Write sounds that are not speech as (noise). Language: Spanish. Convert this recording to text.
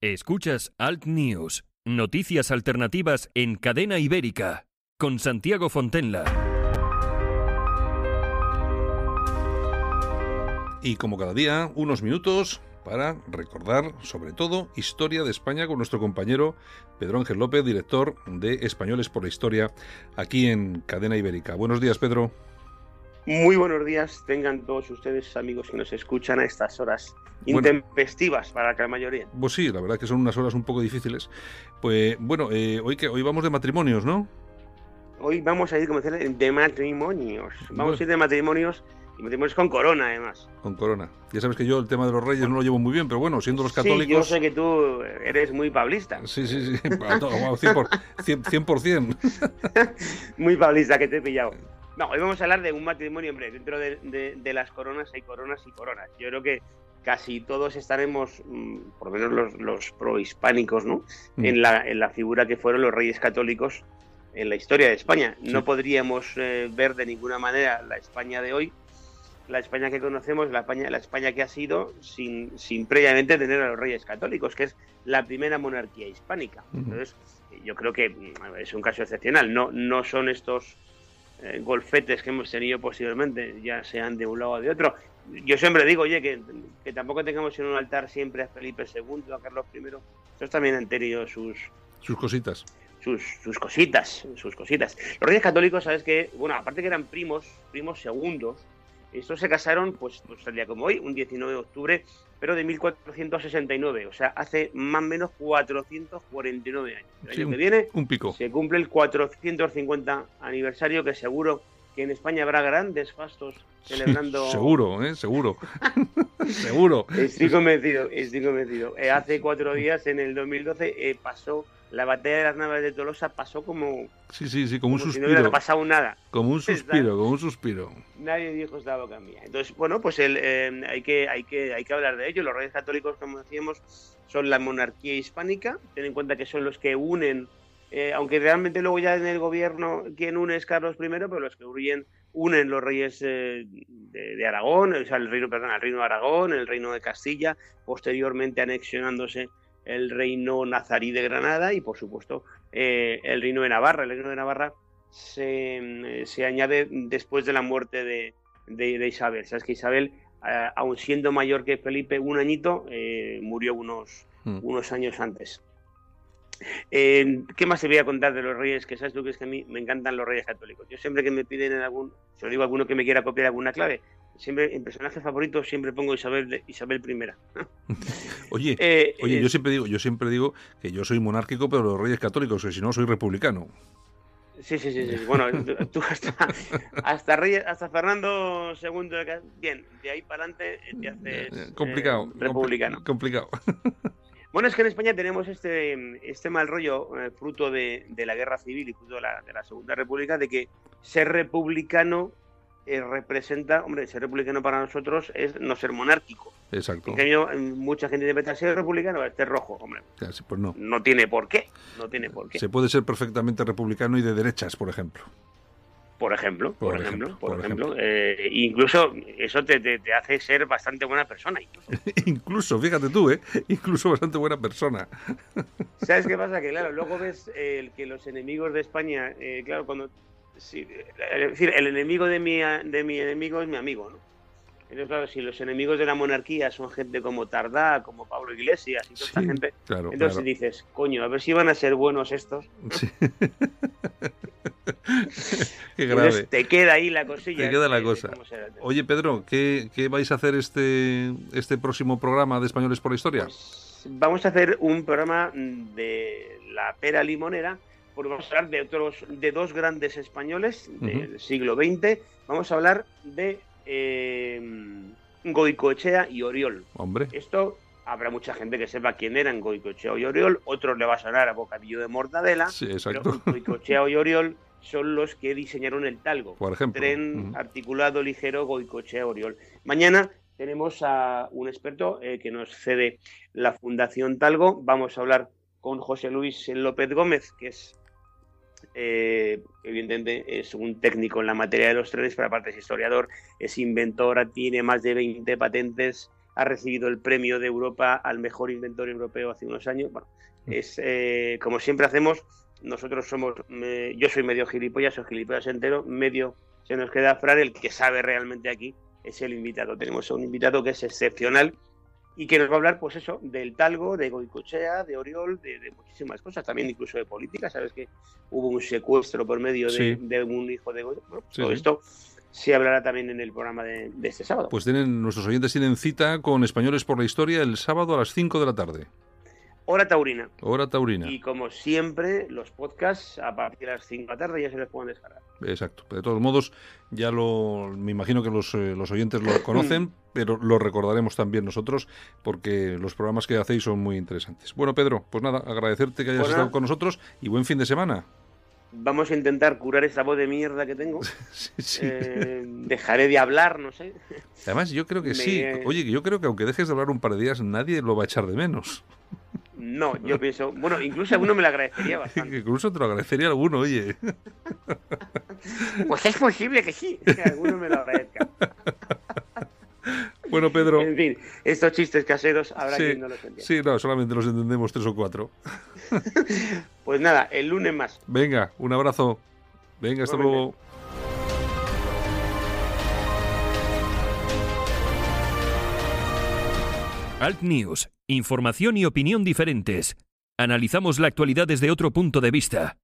Escuchas Alt News, noticias alternativas en cadena ibérica, con Santiago Fontenla. Y como cada día, unos minutos para recordar, sobre todo, historia de España con nuestro compañero Pedro Ángel López, director de Españoles por la Historia, aquí en Cadena Ibérica. Buenos días, Pedro. Muy buenos días, tengan todos ustedes, amigos que nos escuchan a estas horas intempestivas para la mayoría. Pues sí, la verdad que son unas horas un poco difíciles. Pues bueno, eh, hoy, que, hoy vamos de matrimonios, ¿no? Hoy vamos a ir, como de matrimonios. Vamos a ir de matrimonios y matrimonios con corona, además. Con corona. Ya sabes que yo el tema de los reyes no lo llevo muy bien, pero bueno, siendo los católicos. Sí, yo sé que tú eres muy pablista. Sí, sí, sí. (laughs) 100%. (laughs) muy pablista, que te he pillado. No, hoy vamos a hablar de un matrimonio, hombre. Dentro de, las coronas hay coronas y coronas. Yo creo que casi todos estaremos, mm, por lo menos los, los prohispánicos, ¿no? Mm. En, la, en la figura que fueron los reyes católicos en la historia de España. No podríamos eh, ver de ninguna manera la España de hoy, la España que conocemos, la España, la España que ha sido sin, sin previamente tener a los reyes católicos, que es la primera monarquía hispánica. Entonces, yo creo que mm, es un caso excepcional. No, no son estos eh, golfetes que hemos tenido posiblemente, ya sean de un lado o de otro. Yo siempre digo, oye, que, que tampoco tengamos en un altar siempre a Felipe II, a Carlos I. Estos también han tenido sus... Sus cositas. Sus, sus cositas, sus cositas. Los reyes católicos, sabes que, bueno, aparte que eran primos, primos segundos, estos se casaron, pues, pues el día como hoy, un 19 de octubre, pero de 1469, o sea, hace más o menos 449 años. El año que viene un pico. se cumple el 450 aniversario, que seguro que en España habrá grandes fastos celebrando. seguro, ¿eh? Seguro. (laughs) seguro. Estoy convencido, estoy convencido. Eh, hace cuatro días, en el 2012, eh, pasó la batalla de las naves de Tolosa pasó como. Sí, sí, sí, como, un suspiro. Si no hubiera pasado nada. Como un suspiro, como un suspiro. Nadie dijo esta boca mía. Entonces, bueno, pues el, eh, hay, que, hay, que, hay que hablar de ello. Los reyes católicos, como decíamos, son la monarquía hispánica. Ten en cuenta que son los que unen, eh, aunque realmente luego ya en el gobierno quien une es Carlos I, pero los que unen, unen los reyes eh, de, Aragón, o sea, el reino, perdón, el reino de Aragón, el reino de Castilla, posteriormente anexionándose el reino nazarí de Granada y, por supuesto, eh, el reino de Navarra. El reino de Navarra se, mm, añade después de la muerte de, Isabel. Sabes que Isabel, eh, aun siendo mayor que Felipe, un añito, eh, murió unos, hmm. unos años antes. ¿Qué más te voy a contar de los reyes? Que sabes tú que es que a mí me encantan los reyes católicos. Yo siempre que me piden en algún, se lo digo a alguno que me quiera copiar alguna clave, siempre en personaje favorito siempre pongo Isabel Isabel I. (laughs) (laughs) oye, eh, oye, yo eh, siempre digo, yo siempre digo que yo soy monárquico, pero los reyes católicos, que si no soy republicano. Sí, sí, sí, Bueno, (laughs) tú hasta, hasta, Reyes, hasta Fernando II, bien, de ahí para adelante te haces eh, complicado, republicano. complicado. Bueno, es que en España tenemos este, este mal rollo, fruto de, la guerra civil y fruto de la, de la Segunda República, de que ser republicano eh, representa, hombre, ser republicano para nosotros es no ser monárquico. Exacto. En cambio, mucha gente interpreta ser republicano, este rojo, hombre. pues no. No tiene por qué, no tiene por qué. Se puede ser perfectamente republicano y de derechas, por ejemplo. Por ejemplo, por, ejemplo, por ejemplo. Eh, incluso eso te, te, hace ser bastante buena persona. Incluso. (laughs) incluso, fíjate tú, ¿eh? Incluso bastante buena persona. ¿Sabes qué pasa? Que claro, luego ves el que los enemigos de España, eh, claro, cuando sí, es decir, el enemigo de mi, de mi enemigo es mi amigo, ¿no? Entonces, claro, si los enemigos de la monarquía son gente como Tardá, como Pablo Iglesias y toda esta gente, entonces dices, coño, a ver si van a ser buenos estos. (laughs) Qué grave. te queda ahí la cosilla. Te queda la cosa. Oye, Pedro, ¿qué, ¿qué, vais a hacer este, este próximo programa de Españoles por la Historia? Pues vamos a hacer un programa de la pera limonera porque vamos a hablar de otros, de dos grandes españoles del siglo XX. Vamos a hablar de eh, Goicoechea y Oriol. Hombre. Esto habrá mucha gente que sepa quién eran Goicoechea y Oriol, otros le va a sonar a bocadillo de mortadela. Sí, exacto. Goicoechea y Oriol son los que diseñaron el talgo. Por ejemplo. Tren articulado ligero Goicoechea Oriol. Mañana tenemos a un experto eh, que nos cede la Fundación Talgo. Vamos a hablar con José Luis López Gómez, que es eh, evidentemente es un técnico en la materia de los trenes, pero aparte es historiador, es inventor, tiene más de 20 patentes, ha recibido el premio de Europa al mejor inventor europeo hace unos años. Bueno, mm. es eh, como siempre hacemos, nosotros somos, yo soy medio gilipollas, soy gilipollas entero, medio se nos queda Fran, el que sabe realmente aquí es el invitado. Tenemos un invitado que es excepcional y que nos va a hablar, pues eso, del talgo, de Goicochea, de Oriol, de, muchísimas cosas, también incluso de política. Sabes que hubo un secuestro por medio de, un hijo de Goicochea. Bueno, todo esto se hablará también en el programa de, de, este sábado. Pues tienen nuestros oyentes tienen cita con Españoles por la Historia el sábado a las 5 de la tarde. Hora taurina. Hora taurina. Y como siempre, los podcasts a partir de las 5 de la tarde ya se les pueden descargar. Exacto. De todos modos, ya lo. Me imagino que los, eh, los oyentes lo conocen, (clears throat) pero lo recordaremos también nosotros, porque los programas que hacéis son muy interesantes. Bueno, Pedro, pues nada, agradecerte que hayas pues estado con nosotros y buen fin de semana. Vamos a intentar curar esa voz de mierda que tengo. (laughs) Eh, dejaré de hablar, no sé. Además, yo creo que sí. Oye, yo creo que aunque dejes de hablar un par de días, nadie lo va a echar de menos. No, yo pienso, bueno, incluso alguno me lo agradecería (laughs) bastante. incluso te lo agradecería alguno, oye. Pues es posible que sí, que alguno me lo agradezca. (laughs) Bueno, Pedro. En fin, estos chistes caseros habrá sí, quien no los entienda. Sí, no, solamente los entendemos tres o cuatro. (laughs) pues nada, el lunes más. Venga, un abrazo. Venga, hasta luego. Alt News, información y opinión diferentes. Analizamos la actualidad desde otro punto de vista.